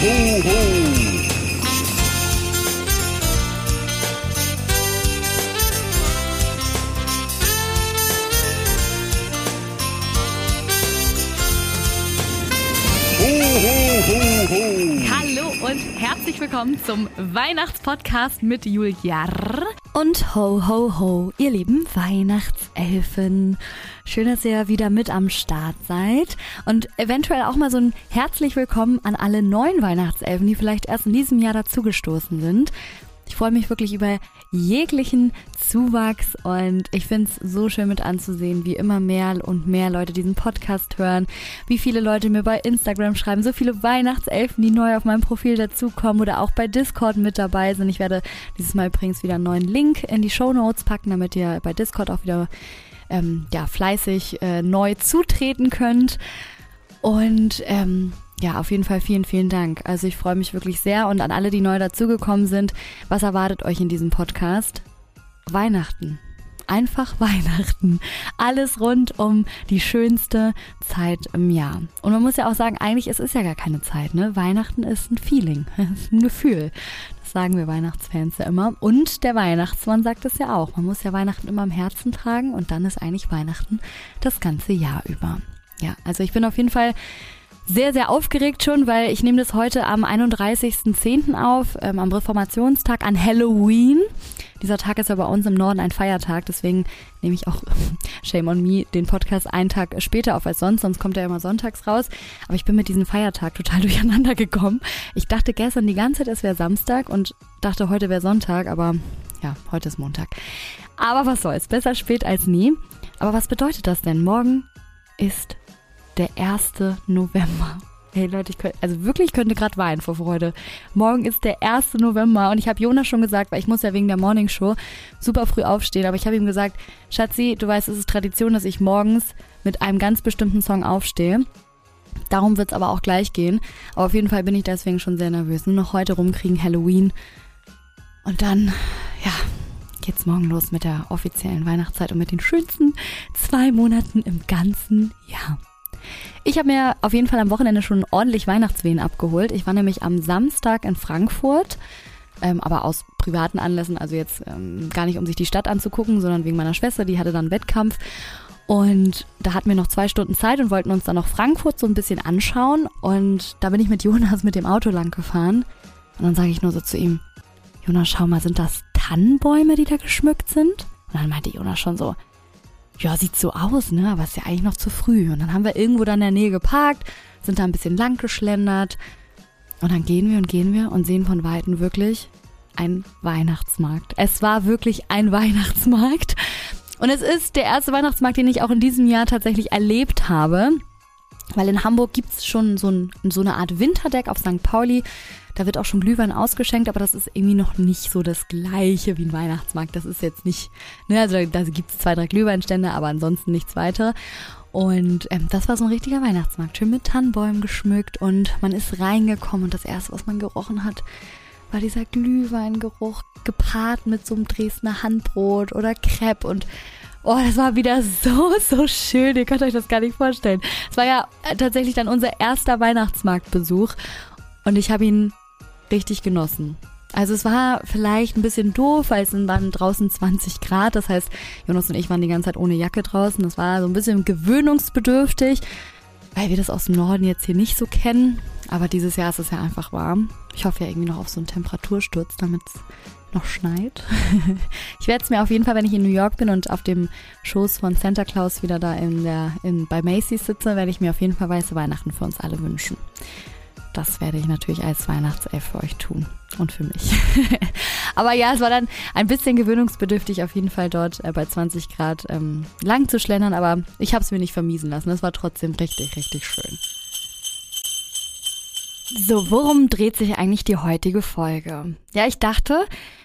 ho, ho. Herzlich willkommen zum Weihnachtspodcast mit Julia Und ho, ho, ho, ihr lieben Weihnachtselfen. Schön, dass ihr wieder mit am Start seid. Und eventuell auch mal so ein herzlich willkommen an alle neuen Weihnachtselfen, die vielleicht erst in diesem Jahr dazugestoßen sind. Ich freue mich wirklich über jeglichen Zuwachs und ich finde es so schön mit anzusehen, wie immer mehr und mehr Leute diesen Podcast hören, wie viele Leute mir bei Instagram schreiben, so viele Weihnachtselfen, die neu auf meinem Profil dazukommen oder auch bei Discord mit dabei sind. Ich werde dieses Mal übrigens wieder einen neuen Link in die Show Notes packen, damit ihr bei Discord auch wieder ähm, ja, fleißig äh, neu zutreten könnt. Und ähm, ja, auf jeden Fall vielen, vielen Dank. Also ich freue mich wirklich sehr und an alle, die neu dazugekommen sind, was erwartet euch in diesem Podcast? Weihnachten. Einfach Weihnachten. Alles rund um die schönste Zeit im Jahr. Und man muss ja auch sagen, eigentlich es ist ja gar keine Zeit, ne? Weihnachten ist ein Feeling, ist ein Gefühl. Das sagen wir Weihnachtsfans ja immer. Und der Weihnachtsmann sagt es ja auch. Man muss ja Weihnachten immer im Herzen tragen und dann ist eigentlich Weihnachten das ganze Jahr über. Ja, also ich bin auf jeden Fall sehr, sehr aufgeregt schon, weil ich nehme das heute am 31.10. auf, ähm, am Reformationstag an Halloween. Dieser Tag ist ja bei uns im Norden ein Feiertag, deswegen nehme ich auch Shame on Me den Podcast einen Tag später auf als sonst, sonst kommt er immer sonntags raus. Aber ich bin mit diesem Feiertag total durcheinander gekommen. Ich dachte gestern die ganze Zeit, es wäre Samstag und dachte, heute wäre Sonntag, aber ja, heute ist Montag. Aber was soll's, besser spät als nie. Aber was bedeutet das denn? Morgen ist der 1. November. Hey Leute, ich könnte, also wirklich könnte gerade weinen vor Freude. Morgen ist der 1. November und ich habe Jonas schon gesagt, weil ich muss ja wegen der Morning Show super früh aufstehen, aber ich habe ihm gesagt, Schatzi, du weißt, es ist Tradition, dass ich morgens mit einem ganz bestimmten Song aufstehe. Darum wird es aber auch gleich gehen. Aber auf jeden Fall bin ich deswegen schon sehr nervös. Nur noch heute rumkriegen Halloween. Und dann, ja, geht's morgen los mit der offiziellen Weihnachtszeit und mit den schönsten zwei Monaten im ganzen Jahr. Ich habe mir auf jeden Fall am Wochenende schon ordentlich Weihnachtswehen abgeholt. Ich war nämlich am Samstag in Frankfurt, ähm, aber aus privaten Anlässen, also jetzt ähm, gar nicht, um sich die Stadt anzugucken, sondern wegen meiner Schwester, die hatte dann Wettkampf. Und da hatten wir noch zwei Stunden Zeit und wollten uns dann noch Frankfurt so ein bisschen anschauen. Und da bin ich mit Jonas mit dem Auto lang gefahren. Und dann sage ich nur so zu ihm, Jonas, schau mal, sind das Tannenbäume, die da geschmückt sind? Und dann meinte Jonas schon so, ja, sieht so aus, ne? Aber ist ja eigentlich noch zu früh. Und dann haben wir irgendwo da in der Nähe geparkt, sind da ein bisschen lang geschlendert. Und dann gehen wir und gehen wir und sehen von Weitem wirklich ein Weihnachtsmarkt. Es war wirklich ein Weihnachtsmarkt. Und es ist der erste Weihnachtsmarkt, den ich auch in diesem Jahr tatsächlich erlebt habe. Weil in Hamburg gibt's schon so, ein, so eine Art Winterdeck auf St. Pauli. Da wird auch schon Glühwein ausgeschenkt, aber das ist irgendwie noch nicht so das gleiche wie ein Weihnachtsmarkt. Das ist jetzt nicht, ne, also da, da gibt's zwei, drei Glühweinstände, aber ansonsten nichts weiter. Und ähm, das war so ein richtiger Weihnachtsmarkt, schön mit Tannenbäumen geschmückt und man ist reingekommen und das erste, was man gerochen hat, war dieser Glühweingeruch gepaart mit so einem Dresdner Handbrot oder Crepe und Oh, das war wieder so, so schön. Ihr könnt euch das gar nicht vorstellen. Es war ja tatsächlich dann unser erster Weihnachtsmarktbesuch und ich habe ihn richtig genossen. Also es war vielleicht ein bisschen doof, weil es waren draußen 20 Grad. Das heißt, Jonas und ich waren die ganze Zeit ohne Jacke draußen. Das war so ein bisschen gewöhnungsbedürftig, weil wir das aus dem Norden jetzt hier nicht so kennen. Aber dieses Jahr ist es ja einfach warm. Ich hoffe ja irgendwie noch auf so einen Temperatursturz, damit es noch schneit. ich werde es mir auf jeden Fall, wenn ich in New York bin und auf dem Schoß von Santa Claus wieder da in der, in, bei Macy's sitze, werde ich mir auf jeden Fall weiße Weihnachten für uns alle wünschen. Das werde ich natürlich als Weihnachtself für euch tun und für mich. Aber ja, es war dann ein bisschen gewöhnungsbedürftig, auf jeden Fall dort äh, bei 20 Grad ähm, lang zu schlendern, aber ich habe es mir nicht vermiesen lassen. Es war trotzdem richtig, richtig schön. So, worum dreht sich eigentlich die heutige Folge? Ja, ich dachte,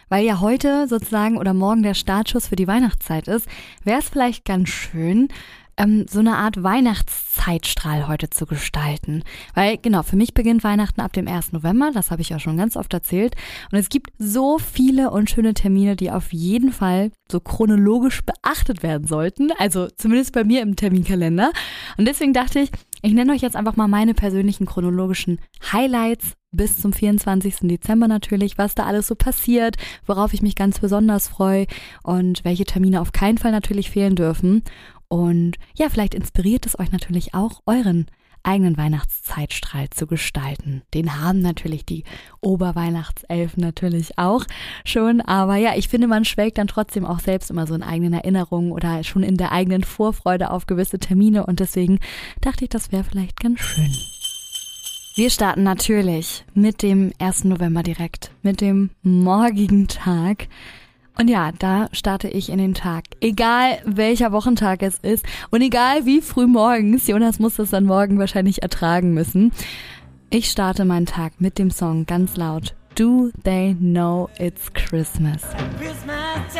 weil ja heute sozusagen oder morgen der Startschuss für die Weihnachtszeit ist, wäre es vielleicht ganz schön, ähm, so eine Art Weihnachtszeitstrahl heute zu gestalten. Weil genau, für mich beginnt Weihnachten ab dem 1. November, das habe ich ja schon ganz oft erzählt. Und es gibt so viele und schöne Termine, die auf jeden Fall so chronologisch beachtet werden sollten. Also zumindest bei mir im Terminkalender. Und deswegen dachte ich, ich nenne euch jetzt einfach mal meine persönlichen chronologischen Highlights bis zum 24. Dezember natürlich, was da alles so passiert, worauf ich mich ganz besonders freue und welche Termine auf keinen Fall natürlich fehlen dürfen. Und ja, vielleicht inspiriert es euch natürlich auch, euren eigenen Weihnachtszeitstrahl zu gestalten. Den haben natürlich die Oberweihnachtselfen natürlich auch schon. Aber ja, ich finde, man schwelgt dann trotzdem auch selbst immer so in eigenen Erinnerungen oder schon in der eigenen Vorfreude auf gewisse Termine. Und deswegen dachte ich, das wäre vielleicht ganz schön. Wir starten natürlich mit dem 1. November direkt, mit dem morgigen Tag. Und ja, da starte ich in den Tag. Egal welcher Wochentag es ist und egal wie früh morgens, Jonas muss das dann morgen wahrscheinlich ertragen müssen. Ich starte meinen Tag mit dem Song ganz laut. Do they know it's Christmas? Christmas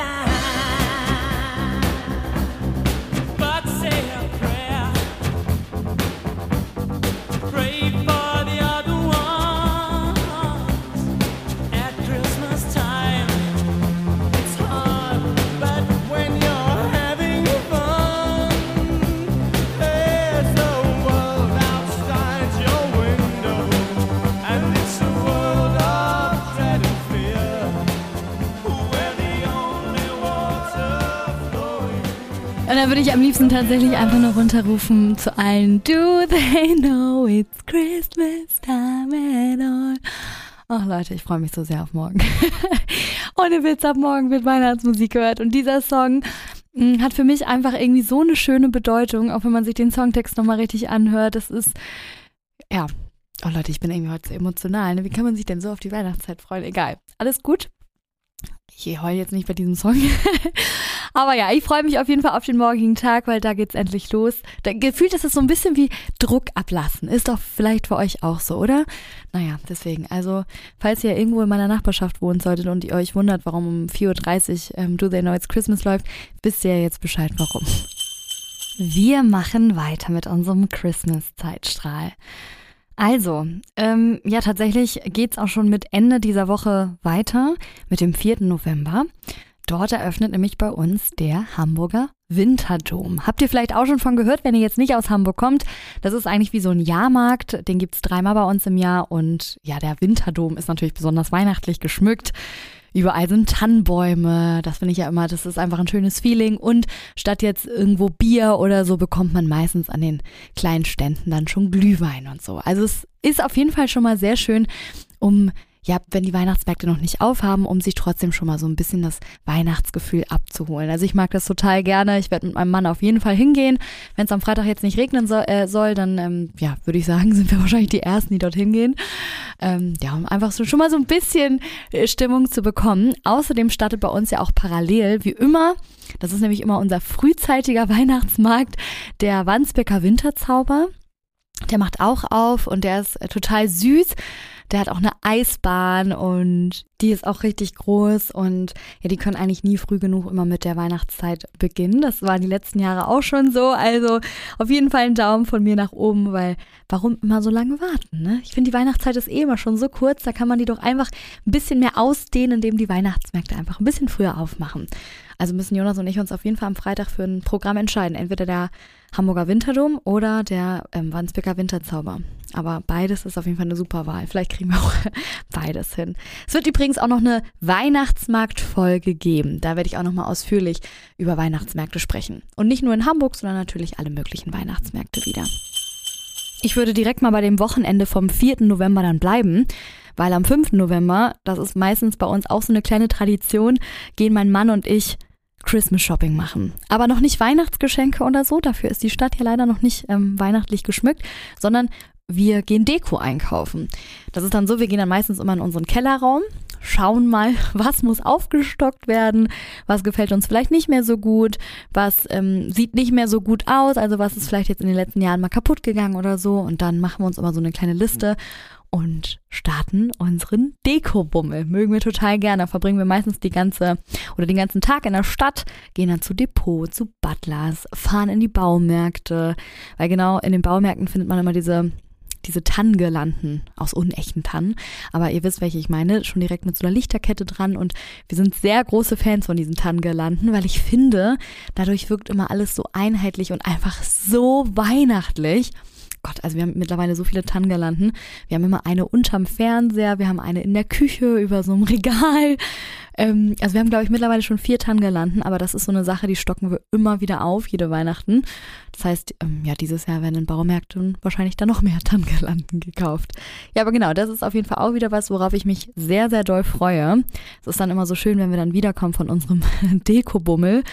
Und dann würde ich am liebsten tatsächlich einfach nur runterrufen zu allen Do they know it's Christmas time at all? Ach Leute, ich freue mich so sehr auf morgen. Ohne Witz, ab morgen wird Weihnachtsmusik gehört. Und dieser Song mm, hat für mich einfach irgendwie so eine schöne Bedeutung, auch wenn man sich den Songtext nochmal richtig anhört. Das ist, ja, oh Leute, ich bin irgendwie heute so emotional. Ne? Wie kann man sich denn so auf die Weihnachtszeit freuen? Egal. Alles gut. Ich heule jetzt nicht bei diesem Song. Aber ja, ich freue mich auf jeden Fall auf den morgigen Tag, weil da geht's endlich los. Da, gefühlt ist es so ein bisschen wie Druck ablassen. Ist doch vielleicht für euch auch so, oder? Naja, deswegen. Also, falls ihr irgendwo in meiner Nachbarschaft wohnen solltet und ihr euch wundert, warum um 4.30 Uhr ähm, Do They Know It's Christmas läuft, wisst ihr ja jetzt Bescheid, warum. Wir machen weiter mit unserem Christmas-Zeitstrahl. Also, ähm, ja, tatsächlich geht's auch schon mit Ende dieser Woche weiter, mit dem 4. November. Dort eröffnet nämlich bei uns der Hamburger Winterdom. Habt ihr vielleicht auch schon von gehört, wenn ihr jetzt nicht aus Hamburg kommt? Das ist eigentlich wie so ein Jahrmarkt. Den gibt's dreimal bei uns im Jahr. Und ja, der Winterdom ist natürlich besonders weihnachtlich geschmückt. Überall sind Tannenbäume. Das finde ich ja immer, das ist einfach ein schönes Feeling. Und statt jetzt irgendwo Bier oder so, bekommt man meistens an den kleinen Ständen dann schon Glühwein und so. Also es ist auf jeden Fall schon mal sehr schön, um ja, wenn die Weihnachtsmärkte noch nicht aufhaben, um sich trotzdem schon mal so ein bisschen das Weihnachtsgefühl abzuholen. Also ich mag das total gerne. Ich werde mit meinem Mann auf jeden Fall hingehen. Wenn es am Freitag jetzt nicht regnen soll, äh, soll dann ähm, ja, würde ich sagen, sind wir wahrscheinlich die Ersten, die dorthin gehen. Ähm, ja, um einfach so schon mal so ein bisschen äh, Stimmung zu bekommen. Außerdem startet bei uns ja auch parallel, wie immer, das ist nämlich immer unser frühzeitiger Weihnachtsmarkt, der Wandsbecker Winterzauber. Der macht auch auf und der ist äh, total süß. Der hat auch eine Eisbahn und die ist auch richtig groß und ja, die können eigentlich nie früh genug immer mit der Weihnachtszeit beginnen. Das war die letzten Jahre auch schon so. Also auf jeden Fall ein Daumen von mir nach oben, weil warum immer so lange warten? Ne? Ich finde, die Weihnachtszeit ist eh immer schon so kurz. Da kann man die doch einfach ein bisschen mehr ausdehnen, indem die Weihnachtsmärkte einfach ein bisschen früher aufmachen. Also müssen Jonas und ich uns auf jeden Fall am Freitag für ein Programm entscheiden. Entweder der Hamburger Winterdom oder der ähm, Wandsbeker Winterzauber. Aber beides ist auf jeden Fall eine super Wahl. Vielleicht kriegen wir auch beides hin. Es wird übrigens auch noch eine Weihnachtsmarktfolge geben. Da werde ich auch nochmal ausführlich über Weihnachtsmärkte sprechen. Und nicht nur in Hamburg, sondern natürlich alle möglichen Weihnachtsmärkte wieder. Ich würde direkt mal bei dem Wochenende vom 4. November dann bleiben, weil am 5. November, das ist meistens bei uns auch so eine kleine Tradition, gehen mein Mann und ich Christmas Shopping machen. Aber noch nicht Weihnachtsgeschenke oder so, dafür ist die Stadt hier leider noch nicht ähm, weihnachtlich geschmückt, sondern wir gehen Deko einkaufen. Das ist dann so, wir gehen dann meistens immer in unseren Kellerraum, schauen mal, was muss aufgestockt werden, was gefällt uns vielleicht nicht mehr so gut, was ähm, sieht nicht mehr so gut aus, also was ist vielleicht jetzt in den letzten Jahren mal kaputt gegangen oder so. Und dann machen wir uns immer so eine kleine Liste und starten unseren Dekobummel. Mögen wir total gerne. Verbringen wir meistens die ganze oder den ganzen Tag in der Stadt, gehen dann zu Depot, zu Butlers, fahren in die Baumärkte, weil genau in den Baumärkten findet man immer diese diese Tannengirlanden aus unechten Tannen. Aber ihr wisst, welche ich meine, schon direkt mit so einer Lichterkette dran. Und wir sind sehr große Fans von diesen Tannengirlanden, weil ich finde, dadurch wirkt immer alles so einheitlich und einfach so weihnachtlich. Gott, also wir haben mittlerweile so viele Tannengirlanden. Wir haben immer eine unterm Fernseher, wir haben eine in der Küche über so einem Regal. Ähm, also wir haben, glaube ich, mittlerweile schon vier Tannengirlanden, aber das ist so eine Sache, die stocken wir immer wieder auf, jede Weihnachten. Das heißt, ähm, ja, dieses Jahr werden in Baumärkten wahrscheinlich dann noch mehr Tannengirlanden gekauft. Ja, aber genau, das ist auf jeden Fall auch wieder was, worauf ich mich sehr, sehr doll freue. Es ist dann immer so schön, wenn wir dann wiederkommen von unserem Dekobummel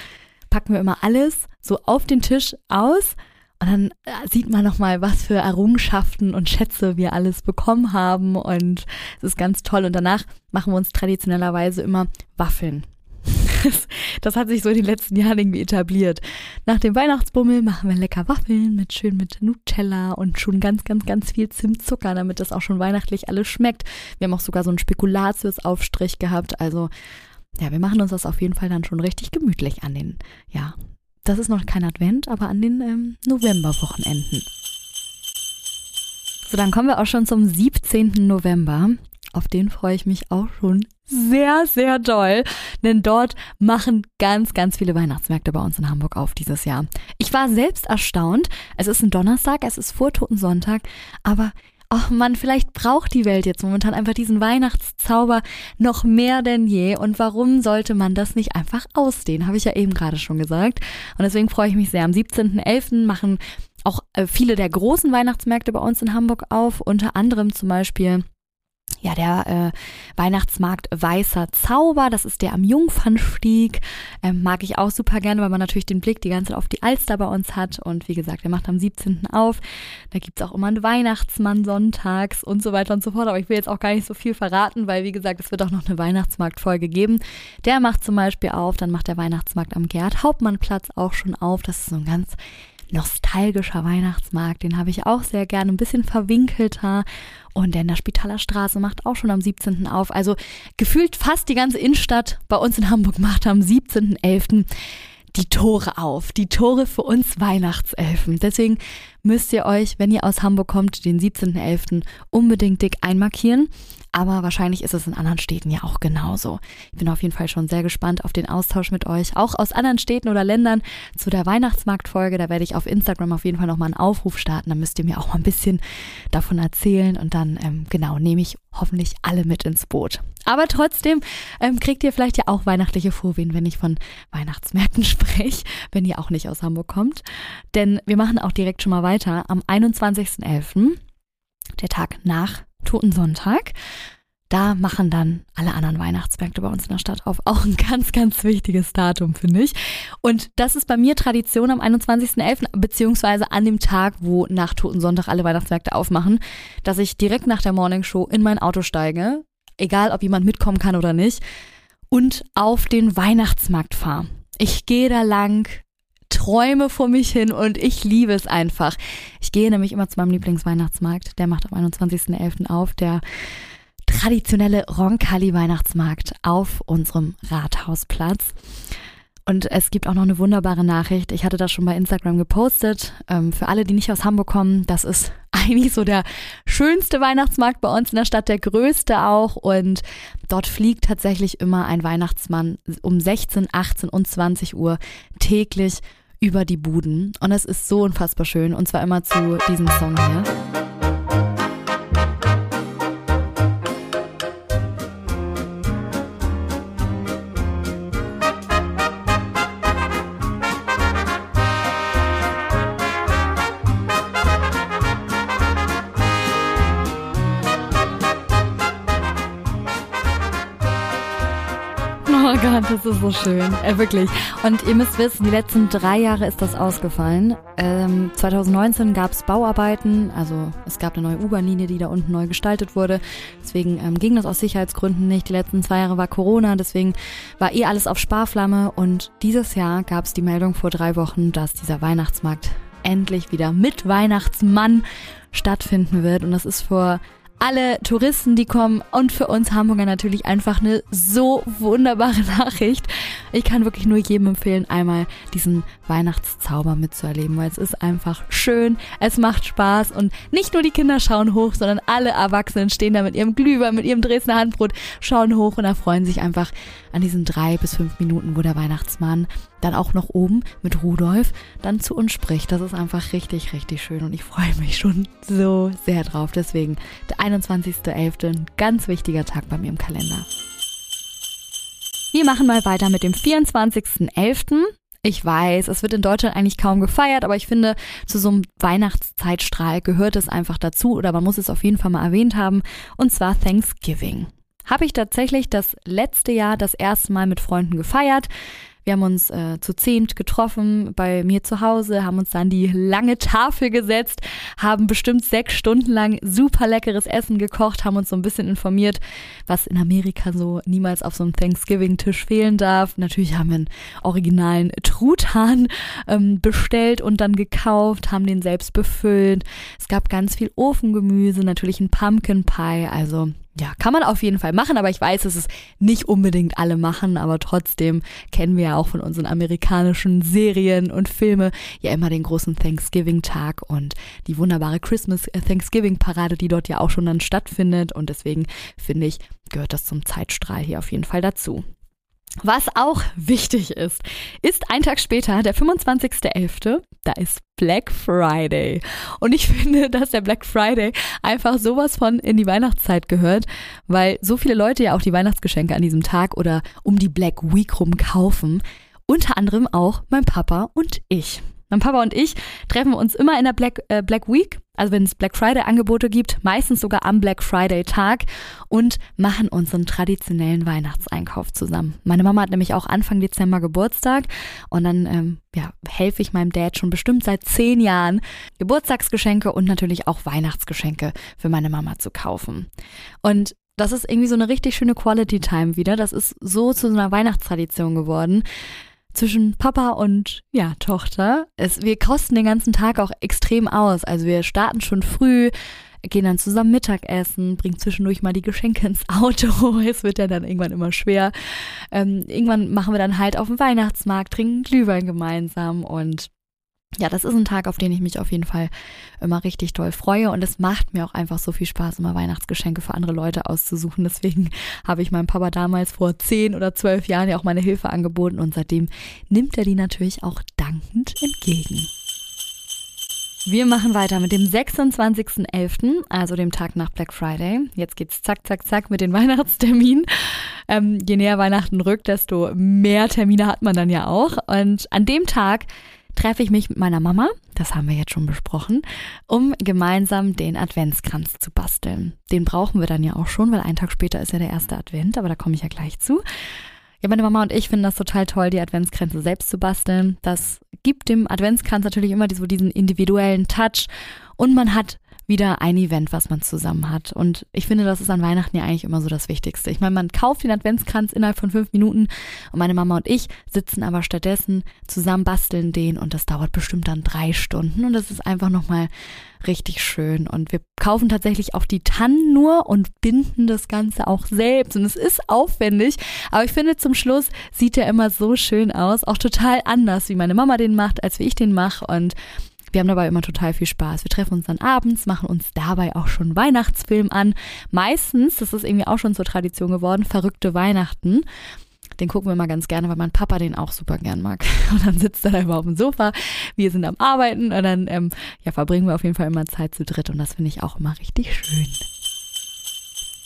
packen wir immer alles so auf den Tisch aus und dann äh, sieht man nochmal, was für Errungenschaften und Schätze wir alles bekommen haben. Und es ist ganz toll. Und danach machen wir uns traditionellerweise immer Waffeln. Das, das, hat sich so in den letzten Jahren irgendwie etabliert. Nach dem Weihnachtsbummel machen wir lecker Waffeln mit schön mit Nutella und schon ganz, ganz, ganz viel Zimtzucker, damit das auch schon weihnachtlich alles schmeckt. Wir haben auch sogar so einen Spekulatius-Aufstrich gehabt. Also ja, wir machen uns das auf jeden Fall dann schon richtig gemütlich an den ja, das ist noch kein Advent, aber an den ähm, Novemberwochenenden. So, dann kommen wir auch schon zum 17. November. Auf den freue ich mich auch schon sehr, sehr doll, denn dort machen ganz, ganz viele Weihnachtsmärkte bei uns in Hamburg auf dieses Jahr. Ich war selbst erstaunt. Es ist ein Donnerstag, es ist Vortotensonntag, aber ach man, vielleicht braucht die Welt jetzt momentan einfach diesen Weihnachtszauber noch mehr denn je. Und warum sollte man das nicht einfach ausdehnen? Habe ich ja eben gerade schon gesagt. Und deswegen freue ich mich sehr. Am 17.11. machen auch äh, viele der großen Weihnachtsmärkte bei uns in Hamburg auf. Unter anderem zum Beispiel ja, der äh, Weihnachtsmarkt Weißer Zauber, das ist der am Jungfernstieg. Ähm, mag ich auch super gerne, weil man natürlich den Blick die ganze Zeit auf die Alster bei uns hat. Und wie gesagt, der macht am 17. auf. Da gibt's auch immer einen Weihnachtsmann sonntags und so weiter und so fort. Aber ich will jetzt auch gar nicht so viel verraten, weil wie gesagt, es wird auch noch eine Weihnachtsmarktfolge geben. Der macht zum Beispiel auf, dann macht der Weihnachtsmarkt am Gerd Hauptmannplatz auch schon auf. Das ist so ein ganz nostalgischer Weihnachtsmarkt. Den habe ich auch sehr gerne, ein bisschen verwinkelter. Und der in der Spitaler Straße macht auch schon am 17. auf. Also gefühlt fast die ganze Innenstadt bei uns in Hamburg macht am 17.11. die Tore auf. Die Tore für uns Weihnachtselfen. Deswegen müsst ihr euch, wenn ihr aus Hamburg kommt, den 17.11. unbedingt dick einmarkieren. Aber wahrscheinlich ist es in anderen Städten ja auch genauso. Ich bin auf jeden Fall schon sehr gespannt auf den Austausch mit euch, auch aus anderen Städten oder Ländern zu der Weihnachtsmarktfolge. Da werde ich auf Instagram auf jeden Fall nochmal einen Aufruf starten. Da müsst ihr mir auch mal ein bisschen davon erzählen und dann, ähm, genau, nehme ich hoffentlich alle mit ins Boot. Aber trotzdem ähm, kriegt ihr vielleicht ja auch weihnachtliche Vorwehen, wenn ich von Weihnachtsmärkten spreche, wenn ihr auch nicht aus Hamburg kommt. Denn wir machen auch direkt schon mal weiter. Am 21.11., der Tag nach Totensonntag. Da machen dann alle anderen Weihnachtsmärkte bei uns in der Stadt auf. Auch ein ganz, ganz wichtiges Datum, finde ich. Und das ist bei mir Tradition am 21.11., beziehungsweise an dem Tag, wo nach Totensonntag alle Weihnachtsmärkte aufmachen, dass ich direkt nach der Morningshow in mein Auto steige, egal ob jemand mitkommen kann oder nicht, und auf den Weihnachtsmarkt fahre. Ich gehe da lang, träume vor mich hin und ich liebe es einfach. Ich gehe nämlich immer zu meinem Lieblingsweihnachtsmarkt. Der macht am 21.11. auf. Der traditionelle Roncalli-Weihnachtsmarkt auf unserem Rathausplatz. Und es gibt auch noch eine wunderbare Nachricht. Ich hatte das schon bei Instagram gepostet. Ähm, für alle, die nicht aus Hamburg kommen, das ist eigentlich so der schönste Weihnachtsmarkt bei uns in der Stadt, der größte auch. Und dort fliegt tatsächlich immer ein Weihnachtsmann um 16, 18 und 20 Uhr täglich über die Buden. Und es ist so unfassbar schön. Und zwar immer zu diesem Song hier. Das ist so schön. Äh, wirklich. Und ihr müsst wissen, die letzten drei Jahre ist das ausgefallen. Ähm, 2019 gab es Bauarbeiten, also es gab eine neue U-Bahn-Linie, die da unten neu gestaltet wurde. Deswegen ähm, ging das aus Sicherheitsgründen nicht. Die letzten zwei Jahre war Corona, deswegen war eh alles auf Sparflamme. Und dieses Jahr gab es die Meldung vor drei Wochen, dass dieser Weihnachtsmarkt endlich wieder mit Weihnachtsmann stattfinden wird. Und das ist vor alle Touristen, die kommen und für uns Hamburger natürlich einfach eine so wunderbare Nachricht. Ich kann wirklich nur jedem empfehlen, einmal diesen Weihnachtszauber mitzuerleben, weil es ist einfach schön, es macht Spaß und nicht nur die Kinder schauen hoch, sondern alle Erwachsenen stehen da mit ihrem Glühwein, mit ihrem Dresdner Handbrot, schauen hoch und erfreuen sich einfach an diesen drei bis fünf Minuten, wo der Weihnachtsmann dann auch noch oben mit Rudolf dann zu uns spricht. Das ist einfach richtig, richtig schön und ich freue mich schon so sehr drauf. Deswegen der 21.11. ein ganz wichtiger Tag bei mir im Kalender. Wir machen mal weiter mit dem 24.11. Ich weiß, es wird in Deutschland eigentlich kaum gefeiert, aber ich finde, zu so einem Weihnachtszeitstrahl gehört es einfach dazu oder man muss es auf jeden Fall mal erwähnt haben, und zwar Thanksgiving. Habe ich tatsächlich das letzte Jahr das erste Mal mit Freunden gefeiert. Wir haben uns äh, zu zehnt getroffen bei mir zu Hause, haben uns dann die lange Tafel gesetzt, haben bestimmt sechs Stunden lang super leckeres Essen gekocht, haben uns so ein bisschen informiert, was in Amerika so niemals auf so einem Thanksgiving-Tisch fehlen darf. Natürlich haben wir einen originalen Truthahn ähm, bestellt und dann gekauft, haben den selbst befüllt. Es gab ganz viel Ofengemüse, natürlich ein Pumpkin Pie, also ja, kann man auf jeden Fall machen, aber ich weiß, dass es nicht unbedingt alle machen, aber trotzdem kennen wir ja auch von unseren amerikanischen Serien und Filme ja immer den großen Thanksgiving-Tag und die wunderbare Christmas äh, die dort ja auch schon dann stattfindet und deswegen finde ich, gehört das zum Zeitstrahl hier auf jeden Fall dazu. Was auch wichtig ist, ist ein Tag später, der 25.11., da ist Black Friday. Und ich finde, dass der Black Friday einfach sowas von in die Weihnachtszeit gehört, weil so viele Leute ja auch die Weihnachtsgeschenke an diesem Tag oder um die Black Week rum kaufen. Unter anderem auch mein Papa und ich. Mein Papa und ich treffen uns immer in der Black, äh, Black Week, also wenn es Black Friday Angebote gibt, meistens sogar am Black Friday Tag und machen unseren traditionellen Weihnachtseinkauf zusammen. Meine Mama hat nämlich auch Anfang Dezember Geburtstag und dann ähm, ja, helfe ich meinem Dad schon bestimmt seit zehn Jahren, Geburtstagsgeschenke und natürlich auch Weihnachtsgeschenke für meine Mama zu kaufen. Und das ist irgendwie so eine richtig schöne Quality Time wieder. Das ist so zu so einer Weihnachtstradition geworden zwischen Papa und ja, Tochter. Es, wir kosten den ganzen Tag auch extrem aus. Also wir starten schon früh, gehen dann zusammen Mittagessen, bringen zwischendurch mal die Geschenke ins Auto. Es wird ja dann irgendwann immer schwer. Ähm, irgendwann machen wir dann halt auf dem Weihnachtsmarkt, trinken Glühwein gemeinsam und ja, das ist ein Tag, auf den ich mich auf jeden Fall immer richtig toll freue und es macht mir auch einfach so viel Spaß, immer Weihnachtsgeschenke für andere Leute auszusuchen. Deswegen habe ich meinem Papa damals vor zehn oder zwölf Jahren ja auch meine Hilfe angeboten und seitdem nimmt er die natürlich auch dankend entgegen. Wir machen weiter mit dem 26.11., also dem Tag nach Black Friday. Jetzt geht's zack, zack, zack mit den Weihnachtsterminen. Ähm, je näher Weihnachten rückt, desto mehr Termine hat man dann ja auch. Und an dem Tag treffe ich mich mit meiner Mama, das haben wir jetzt schon besprochen, um gemeinsam den Adventskranz zu basteln. Den brauchen wir dann ja auch schon, weil einen Tag später ist ja der erste Advent, aber da komme ich ja gleich zu. Ja, meine Mama und ich finden das total toll, die Adventskränze selbst zu basteln. Das gibt dem Adventskranz natürlich immer so diesen individuellen Touch und man hat wieder ein Event, was man zusammen hat. Und ich finde, das ist an Weihnachten ja eigentlich immer so das Wichtigste. Ich meine, man kauft den Adventskranz innerhalb von fünf Minuten und meine Mama und ich sitzen aber stattdessen zusammen, basteln den und das dauert bestimmt dann drei Stunden und das ist einfach nochmal richtig schön. Und wir kaufen tatsächlich auch die Tannen nur und binden das Ganze auch selbst. Und es ist aufwendig, aber ich finde zum Schluss sieht er immer so schön aus, auch total anders, wie meine Mama den macht, als wie ich den mache. Und wir haben dabei immer total viel Spaß. Wir treffen uns dann abends, machen uns dabei auch schon Weihnachtsfilm an. Meistens, das ist irgendwie auch schon zur Tradition geworden, verrückte Weihnachten. Den gucken wir mal ganz gerne, weil mein Papa den auch super gern mag. Und dann sitzt er da immer auf dem Sofa. Wir sind am Arbeiten und dann ähm, ja, verbringen wir auf jeden Fall immer Zeit zu dritt. Und das finde ich auch immer richtig schön.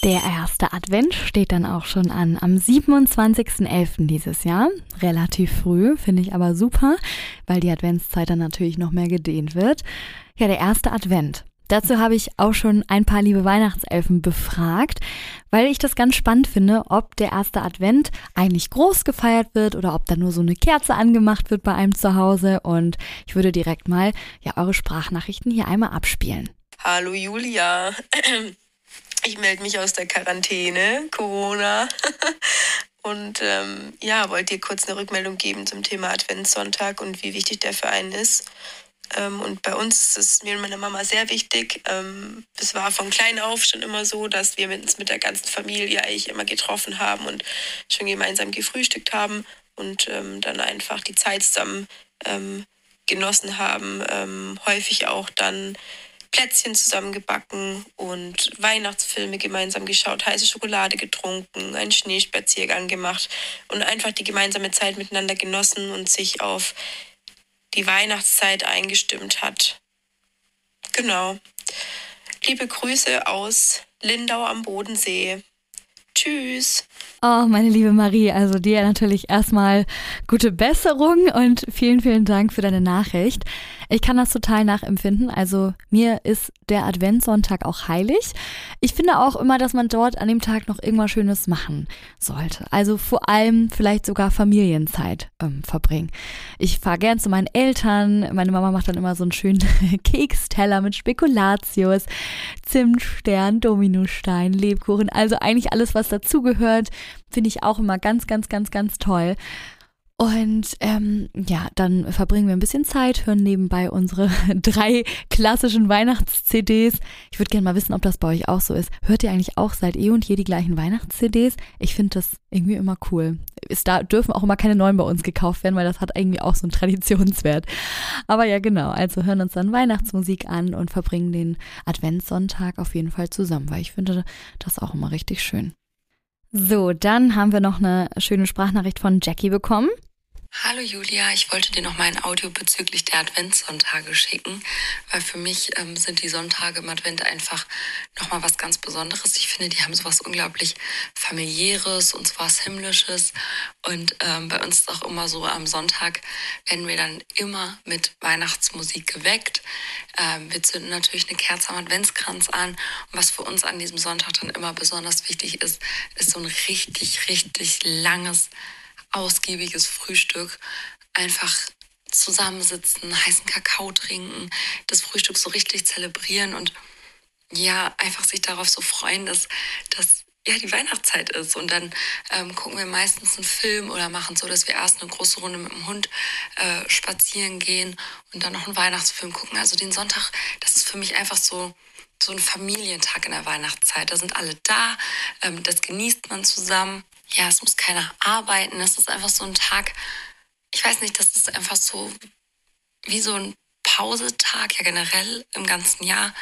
Der erste Advent steht dann auch schon an, am 27.11. dieses Jahr. Relativ früh, finde ich aber super, weil die Adventszeit dann natürlich noch mehr gedehnt wird. Ja, der erste Advent. Dazu habe ich auch schon ein paar liebe Weihnachtselfen befragt, weil ich das ganz spannend finde, ob der erste Advent eigentlich groß gefeiert wird oder ob da nur so eine Kerze angemacht wird bei einem zu Hause. Und ich würde direkt mal ja eure Sprachnachrichten hier einmal abspielen. Hallo Julia. Ich melde mich aus der Quarantäne, Corona. Und ähm, ja, wollte dir kurz eine Rückmeldung geben zum Thema Adventssonntag und wie wichtig der für einen ist. Ähm, und bei uns ist es mir und meiner Mama sehr wichtig. Ähm, es war von klein auf schon immer so, dass wir uns mit der ganzen Familie eigentlich immer getroffen haben und schon gemeinsam gefrühstückt haben und ähm, dann einfach die Zeit zusammen ähm, genossen haben. Ähm, häufig auch dann Plätzchen zusammengebacken und Weihnachtsfilme gemeinsam geschaut, heiße Schokolade getrunken, einen Schneespaziergang gemacht und einfach die gemeinsame Zeit miteinander genossen und sich auf die Weihnachtszeit eingestimmt hat. Genau. Liebe Grüße aus Lindau am Bodensee. Tschüss. Oh, meine liebe Marie, also dir natürlich erstmal gute Besserung und vielen, vielen Dank für deine Nachricht. Ich kann das total nachempfinden. Also mir ist der Adventssonntag auch heilig. Ich finde auch immer, dass man dort an dem Tag noch irgendwas Schönes machen sollte. Also vor allem vielleicht sogar Familienzeit ähm, verbringen. Ich fahre gern zu meinen Eltern. Meine Mama macht dann immer so einen schönen Keksteller mit Spekulatius, Zimtstern, Dominostein, Lebkuchen. Also eigentlich alles, was dazugehört. Finde ich auch immer ganz, ganz, ganz, ganz toll. Und ähm, ja, dann verbringen wir ein bisschen Zeit, hören nebenbei unsere drei klassischen Weihnachts-CDs. Ich würde gerne mal wissen, ob das bei euch auch so ist. Hört ihr eigentlich auch seit eh und je die gleichen Weihnachts-CDs? Ich finde das irgendwie immer cool. Es da dürfen auch immer keine neuen bei uns gekauft werden, weil das hat irgendwie auch so einen Traditionswert. Aber ja, genau. Also hören uns dann Weihnachtsmusik an und verbringen den Adventssonntag auf jeden Fall zusammen, weil ich finde das auch immer richtig schön. So, dann haben wir noch eine schöne Sprachnachricht von Jackie bekommen. Hallo Julia, ich wollte dir noch mal ein Audio bezüglich der Adventssonntage schicken, weil für mich ähm, sind die Sonntage im Advent einfach noch mal was ganz Besonderes. Ich finde, die haben so was unglaublich familiäres und so was himmlisches und ähm, bei uns ist auch immer so am Sonntag werden wir dann immer mit Weihnachtsmusik geweckt. Ähm, wir zünden natürlich eine Kerze am Adventskranz an und was für uns an diesem Sonntag dann immer besonders wichtig ist, ist so ein richtig richtig langes ausgiebiges Frühstück, einfach zusammensitzen, heißen Kakao trinken, das Frühstück so richtig zelebrieren und ja, einfach sich darauf so freuen, dass, dass ja die Weihnachtszeit ist. Und dann ähm, gucken wir meistens einen Film oder machen so, dass wir erst eine große Runde mit dem Hund äh, spazieren gehen und dann noch einen Weihnachtsfilm gucken. Also den Sonntag, das ist für mich einfach so, so ein Familientag in der Weihnachtszeit. Da sind alle da, ähm, das genießt man zusammen ja, es muss keiner arbeiten. Es ist einfach so ein Tag, ich weiß nicht, das ist einfach so wie so ein Pausetag, ja generell im ganzen Jahr.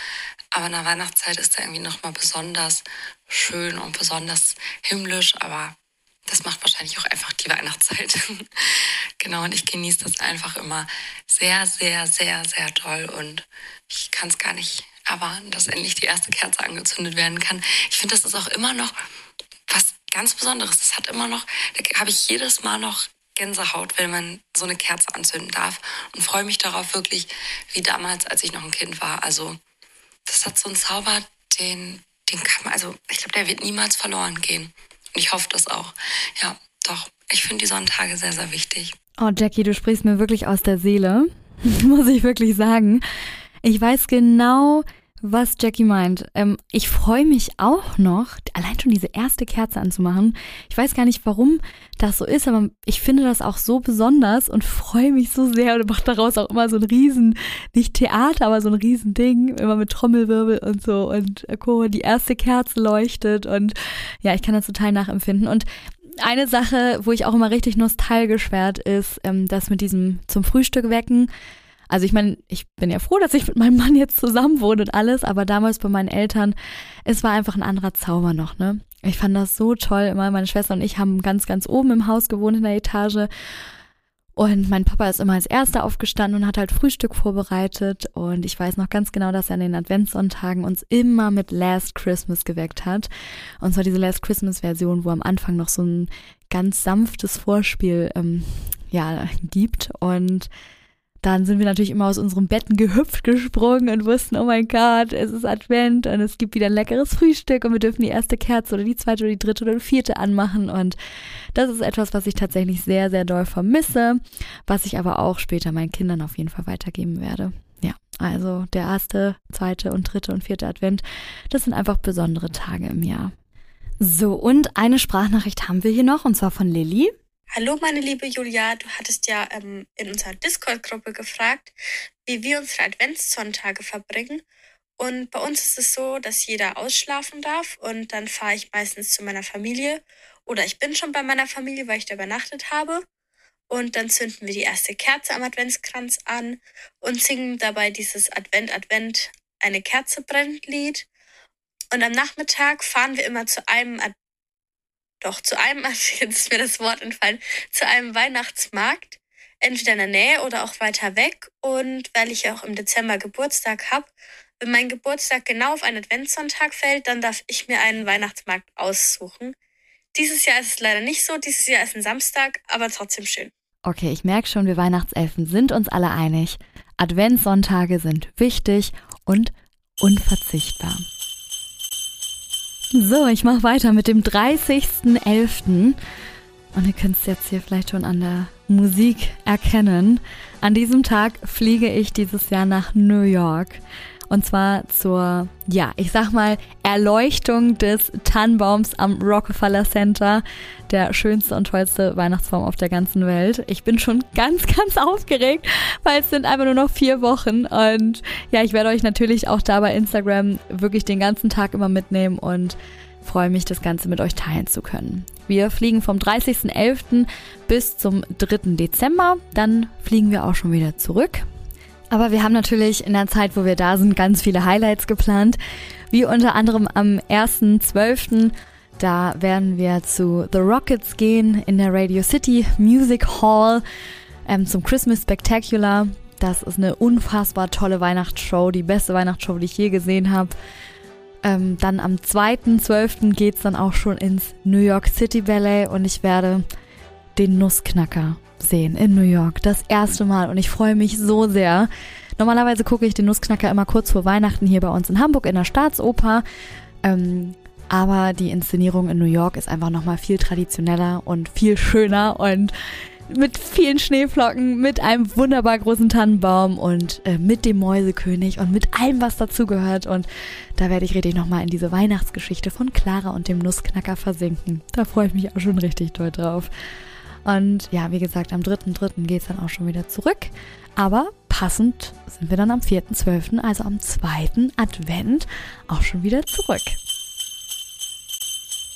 Aber in der Weihnachtszeit ist er irgendwie nochmal besonders schön und besonders himmlisch. Aber das macht wahrscheinlich auch einfach die Weihnachtszeit. genau, und ich genieße das einfach immer sehr, sehr, sehr, sehr toll. Und ich kann es gar nicht erwarten, dass endlich die erste Kerze angezündet werden kann. Ich finde, das ist auch immer noch was ganz Besonderes. Das hat immer noch, da habe ich jedes Mal noch Gänsehaut, wenn man so eine Kerze anzünden darf und freue mich darauf wirklich, wie damals, als ich noch ein Kind war. Also das hat so einen Zauber, den, den kann man, also ich glaube, der wird niemals verloren gehen. Und ich hoffe das auch. Ja, doch. Ich finde die Sonntage sehr, sehr wichtig. Oh, Jackie, du sprichst mir wirklich aus der Seele, muss ich wirklich sagen. Ich weiß genau, was Jackie meint. Ähm, ich freue mich auch noch, allein schon diese erste Kerze anzumachen. Ich weiß gar nicht, warum das so ist, aber ich finde das auch so besonders und freue mich so sehr und mache daraus auch immer so ein riesen, nicht Theater, aber so ein riesen Ding, immer mit Trommelwirbel und so und Chor, die erste Kerze leuchtet und ja, ich kann das total nachempfinden und eine Sache, wo ich auch immer richtig nostalgisch werde, ist ähm, das mit diesem zum Frühstück wecken. Also ich meine, ich bin ja froh, dass ich mit meinem Mann jetzt zusammen wohne und alles, aber damals bei meinen Eltern, es war einfach ein anderer Zauber noch, ne? Ich fand das so toll. Immer meine Schwester und ich haben ganz, ganz oben im Haus gewohnt in der Etage. Und mein Papa ist immer als Erster aufgestanden und hat halt Frühstück vorbereitet. Und ich weiß noch ganz genau, dass er an den Adventssonntagen uns immer mit Last Christmas geweckt hat. Und zwar diese Last Christmas Version, wo am Anfang noch so ein ganz sanftes Vorspiel ähm, ja gibt. Und dann sind wir natürlich immer aus unseren Betten gehüpft, gesprungen und wussten, oh mein Gott, es ist Advent und es gibt wieder ein leckeres Frühstück und wir dürfen die erste Kerze oder die zweite oder die dritte oder die vierte anmachen. Und das ist etwas, was ich tatsächlich sehr, sehr doll vermisse, was ich aber auch später meinen Kindern auf jeden Fall weitergeben werde. Ja, also der erste, zweite und dritte und vierte Advent, das sind einfach besondere Tage im Jahr. So, und eine Sprachnachricht haben wir hier noch, und zwar von Lilly. Hallo, meine liebe Julia. Du hattest ja ähm, in unserer Discord-Gruppe gefragt, wie wir unsere Adventssonntage verbringen. Und bei uns ist es so, dass jeder ausschlafen darf und dann fahre ich meistens zu meiner Familie oder ich bin schon bei meiner Familie, weil ich da übernachtet habe. Und dann zünden wir die erste Kerze am Adventskranz an und singen dabei dieses Advent, Advent, eine Kerze brennt Lied. Und am Nachmittag fahren wir immer zu einem doch zu einem, jetzt ist mir das Wort entfallen, zu einem Weihnachtsmarkt, entweder in der Nähe oder auch weiter weg. Und weil ich ja auch im Dezember Geburtstag habe, wenn mein Geburtstag genau auf einen Adventssonntag fällt, dann darf ich mir einen Weihnachtsmarkt aussuchen. Dieses Jahr ist es leider nicht so, dieses Jahr ist ein Samstag, aber trotzdem schön. Okay, ich merke schon, wir Weihnachtselfen sind uns alle einig. Adventssonntage sind wichtig und unverzichtbar. So, ich mache weiter mit dem 30.11. Und ihr könnt es jetzt hier vielleicht schon an der Musik erkennen. An diesem Tag fliege ich dieses Jahr nach New York. Und zwar zur, ja, ich sag mal, Erleuchtung des Tannenbaums am Rockefeller Center. Der schönste und tollste Weihnachtsbaum auf der ganzen Welt. Ich bin schon ganz, ganz aufgeregt, weil es sind einfach nur noch vier Wochen. Und ja, ich werde euch natürlich auch da bei Instagram wirklich den ganzen Tag immer mitnehmen und freue mich, das Ganze mit euch teilen zu können. Wir fliegen vom 30.11. bis zum 3. Dezember. Dann fliegen wir auch schon wieder zurück. Aber wir haben natürlich in der Zeit, wo wir da sind, ganz viele Highlights geplant. Wie unter anderem am 1.12. Da werden wir zu The Rockets gehen in der Radio City Music Hall ähm, zum Christmas Spectacular. Das ist eine unfassbar tolle Weihnachtsshow, die beste Weihnachtsshow, die ich je gesehen habe. Ähm, dann am 2.12. geht es dann auch schon ins New York City Ballet und ich werde den Nussknacker sehen in New York. Das erste Mal und ich freue mich so sehr. Normalerweise gucke ich den Nussknacker immer kurz vor Weihnachten hier bei uns in Hamburg in der Staatsoper. Ähm, aber die Inszenierung in New York ist einfach nochmal viel traditioneller und viel schöner und mit vielen Schneeflocken, mit einem wunderbar großen Tannenbaum und äh, mit dem Mäusekönig und mit allem, was dazugehört. Und da werde ich richtig nochmal in diese Weihnachtsgeschichte von Clara und dem Nussknacker versinken. Da freue ich mich auch schon richtig toll drauf. Und ja, wie gesagt, am 3.3. geht es dann auch schon wieder zurück. Aber passend sind wir dann am 4.12., also am zweiten Advent, auch schon wieder zurück.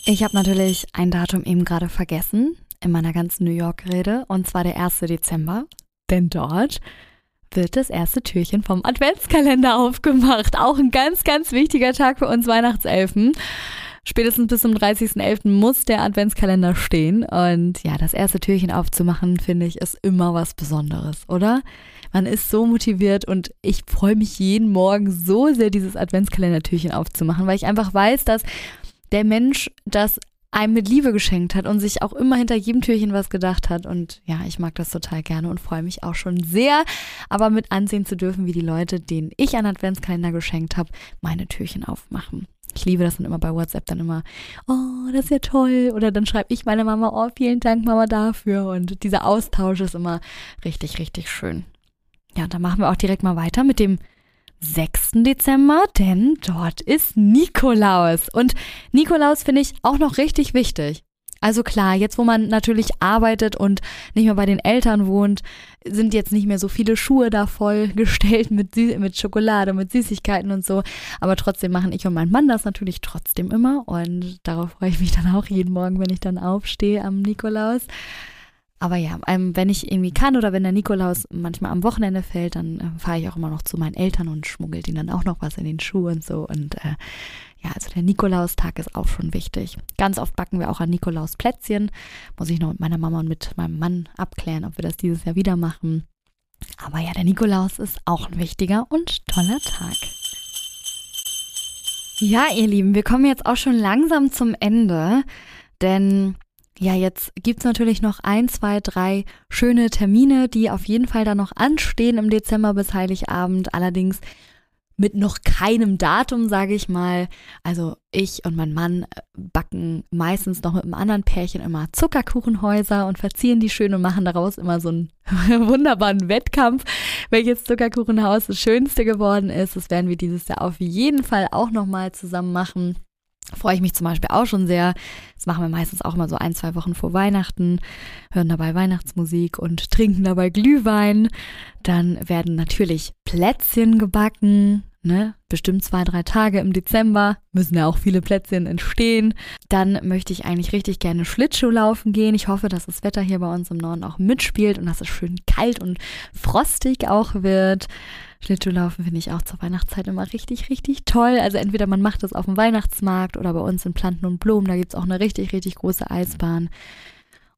Ich habe natürlich ein Datum eben gerade vergessen in meiner ganzen New York-Rede, und zwar der 1. Dezember. Denn dort wird das erste Türchen vom Adventskalender aufgemacht. Auch ein ganz, ganz wichtiger Tag für uns Weihnachtselfen. Spätestens bis zum 30.11. muss der Adventskalender stehen. Und ja, das erste Türchen aufzumachen, finde ich, ist immer was Besonderes, oder? Man ist so motiviert und ich freue mich jeden Morgen so sehr, dieses Adventskalendertürchen aufzumachen, weil ich einfach weiß, dass der Mensch das einem mit Liebe geschenkt hat und sich auch immer hinter jedem Türchen was gedacht hat. Und ja, ich mag das total gerne und freue mich auch schon sehr, aber mit ansehen zu dürfen, wie die Leute, denen ich einen Adventskalender geschenkt habe, meine Türchen aufmachen. Ich liebe das dann immer bei WhatsApp dann immer, oh, das ist ja toll. Oder dann schreibe ich meiner Mama, oh, vielen Dank, Mama, dafür. Und dieser Austausch ist immer richtig, richtig schön. Ja, dann machen wir auch direkt mal weiter mit dem 6. Dezember, denn dort ist Nikolaus. Und Nikolaus finde ich auch noch richtig wichtig. Also klar, jetzt wo man natürlich arbeitet und nicht mehr bei den Eltern wohnt, sind jetzt nicht mehr so viele Schuhe da vollgestellt mit, mit Schokolade, mit Süßigkeiten und so. Aber trotzdem machen ich und mein Mann das natürlich trotzdem immer. Und darauf freue ich mich dann auch jeden Morgen, wenn ich dann aufstehe am Nikolaus. Aber ja, ähm, wenn ich irgendwie kann oder wenn der Nikolaus manchmal am Wochenende fällt, dann äh, fahre ich auch immer noch zu meinen Eltern und schmuggelt ihnen dann auch noch was in den Schuh und so. Und äh, ja, also der Nikolaustag ist auch schon wichtig. Ganz oft backen wir auch an Nikolaus Plätzchen. Muss ich noch mit meiner Mama und mit meinem Mann abklären, ob wir das dieses Jahr wieder machen. Aber ja, der Nikolaus ist auch ein wichtiger und toller Tag. Ja, ihr Lieben, wir kommen jetzt auch schon langsam zum Ende, denn ja, jetzt gibt's natürlich noch ein, zwei, drei schöne Termine, die auf jeden Fall dann noch anstehen im Dezember bis Heiligabend. Allerdings mit noch keinem Datum, sage ich mal. Also ich und mein Mann äh, backen meistens noch mit einem anderen Pärchen immer Zuckerkuchenhäuser und verzieren die schön und machen daraus immer so einen wunderbaren Wettkampf, welches Zuckerkuchenhaus das schönste geworden ist. Das werden wir dieses Jahr auf jeden Fall auch nochmal zusammen machen. Freue ich mich zum Beispiel auch schon sehr. Das machen wir meistens auch immer so ein, zwei Wochen vor Weihnachten, hören dabei Weihnachtsmusik und trinken dabei Glühwein. Dann werden natürlich Plätzchen gebacken, ne? Bestimmt zwei, drei Tage im Dezember müssen ja auch viele Plätzchen entstehen. Dann möchte ich eigentlich richtig gerne Schlittschuh laufen gehen. Ich hoffe, dass das Wetter hier bei uns im Norden auch mitspielt und dass es schön kalt und frostig auch wird. Schlittschuhlaufen finde ich auch zur Weihnachtszeit immer richtig, richtig toll. Also entweder man macht das auf dem Weihnachtsmarkt oder bei uns in Planten und Blumen, da gibt es auch eine richtig, richtig große Eisbahn.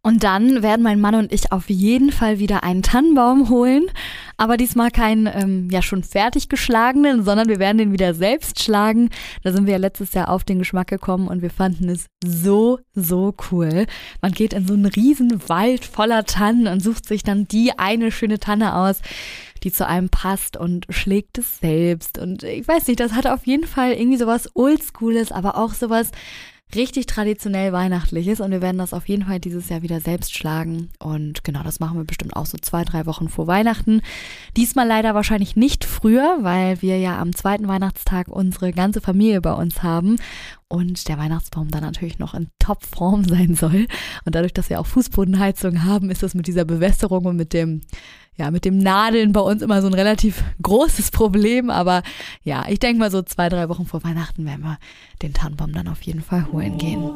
Und dann werden mein Mann und ich auf jeden Fall wieder einen Tannenbaum holen. Aber diesmal keinen, ähm, ja, schon fertig geschlagenen, sondern wir werden den wieder selbst schlagen. Da sind wir ja letztes Jahr auf den Geschmack gekommen und wir fanden es so, so cool. Man geht in so einen riesen Wald voller Tannen und sucht sich dann die eine schöne Tanne aus, die zu einem passt und schlägt es selbst. Und ich weiß nicht, das hat auf jeden Fall irgendwie sowas Oldschooles, aber auch sowas richtig traditionell weihnachtliches und wir werden das auf jeden Fall dieses Jahr wieder selbst schlagen. Und genau, das machen wir bestimmt auch so zwei, drei Wochen vor Weihnachten. Diesmal leider wahrscheinlich nicht früher, weil wir ja am zweiten Weihnachtstag unsere ganze Familie bei uns haben und der Weihnachtsbaum dann natürlich noch in Topform sein soll. Und dadurch, dass wir auch Fußbodenheizung haben, ist das mit dieser Bewässerung und mit dem ja, mit dem Nadeln bei uns immer so ein relativ großes Problem. Aber ja, ich denke mal so zwei, drei Wochen vor Weihnachten werden wir den Tannenbaum dann auf jeden Fall holen gehen.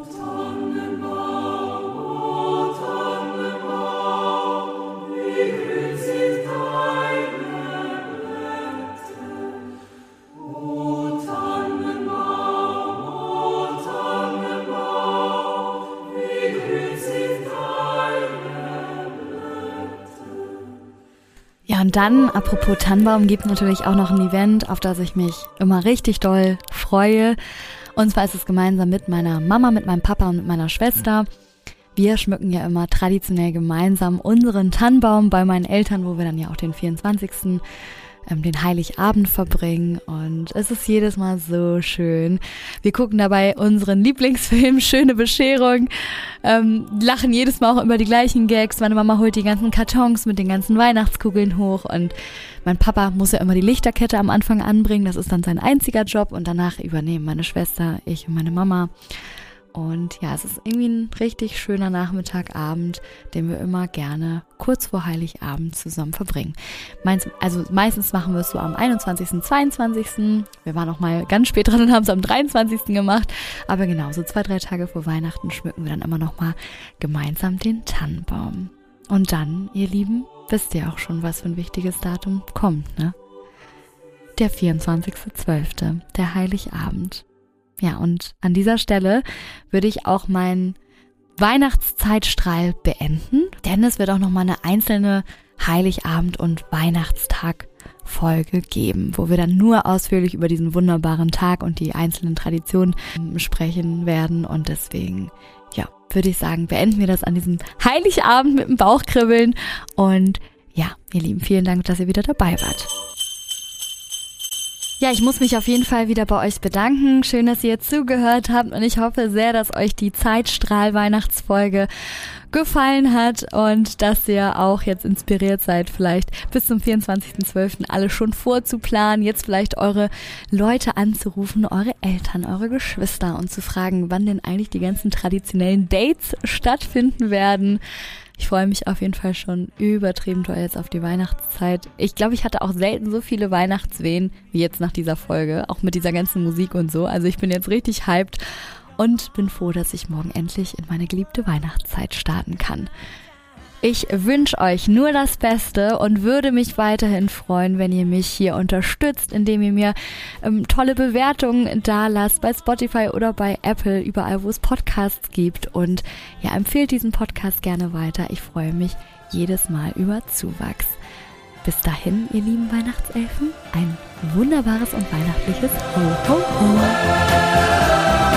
Dann, apropos Tannenbaum, gibt natürlich auch noch ein Event, auf das ich mich immer richtig doll freue. Und zwar ist es gemeinsam mit meiner Mama, mit meinem Papa und mit meiner Schwester. Wir schmücken ja immer traditionell gemeinsam unseren Tannenbaum bei meinen Eltern, wo wir dann ja auch den 24 ähm, den Heiligabend verbringen und es ist jedes Mal so schön. Wir gucken dabei unseren Lieblingsfilm Schöne Bescherung, ähm, lachen jedes Mal auch über die gleichen Gags. Meine Mama holt die ganzen Kartons mit den ganzen Weihnachtskugeln hoch und mein Papa muss ja immer die Lichterkette am Anfang anbringen. Das ist dann sein einziger Job und danach übernehmen meine Schwester, ich und meine Mama. Und ja, es ist irgendwie ein richtig schöner Nachmittagabend, den wir immer gerne kurz vor Heiligabend zusammen verbringen. Meins, also meistens machen wir es so am 21., 22. Wir waren auch mal ganz spät dran und haben es am 23. gemacht. Aber genau, so zwei, drei Tage vor Weihnachten schmücken wir dann immer noch mal gemeinsam den Tannenbaum. Und dann, ihr Lieben, wisst ihr auch schon, was für ein wichtiges Datum kommt, ne? Der 24.12., der Heiligabend. Ja, und an dieser Stelle würde ich auch meinen Weihnachtszeitstrahl beenden, denn es wird auch noch mal eine einzelne Heiligabend und Weihnachtstag Folge geben, wo wir dann nur ausführlich über diesen wunderbaren Tag und die einzelnen Traditionen sprechen werden. Und deswegen ja, würde ich sagen, beenden wir das an diesem Heiligabend mit dem Bauchkribbeln. Und ja, ihr Lieben, vielen Dank, dass ihr wieder dabei wart. Ja, ich muss mich auf jeden Fall wieder bei euch bedanken. Schön, dass ihr zugehört habt und ich hoffe sehr, dass euch die Zeitstrahl-Weihnachtsfolge gefallen hat und dass ihr auch jetzt inspiriert seid, vielleicht bis zum 24.12. alle schon vorzuplanen, jetzt vielleicht eure Leute anzurufen, eure Eltern, eure Geschwister und zu fragen, wann denn eigentlich die ganzen traditionellen Dates stattfinden werden. Ich freue mich auf jeden Fall schon übertrieben toll jetzt auf die Weihnachtszeit. Ich glaube, ich hatte auch selten so viele Weihnachtswehen wie jetzt nach dieser Folge, auch mit dieser ganzen Musik und so. Also ich bin jetzt richtig hyped und bin froh, dass ich morgen endlich in meine geliebte Weihnachtszeit starten kann. Ich wünsche euch nur das Beste und würde mich weiterhin freuen, wenn ihr mich hier unterstützt, indem ihr mir ähm, tolle Bewertungen da lasst bei Spotify oder bei Apple, überall wo es Podcasts gibt. Und ja, empfehlt diesen Podcast gerne weiter. Ich freue mich jedes Mal über Zuwachs. Bis dahin, ihr lieben Weihnachtselfen, ein wunderbares und weihnachtliches Ho, Ho, Ho.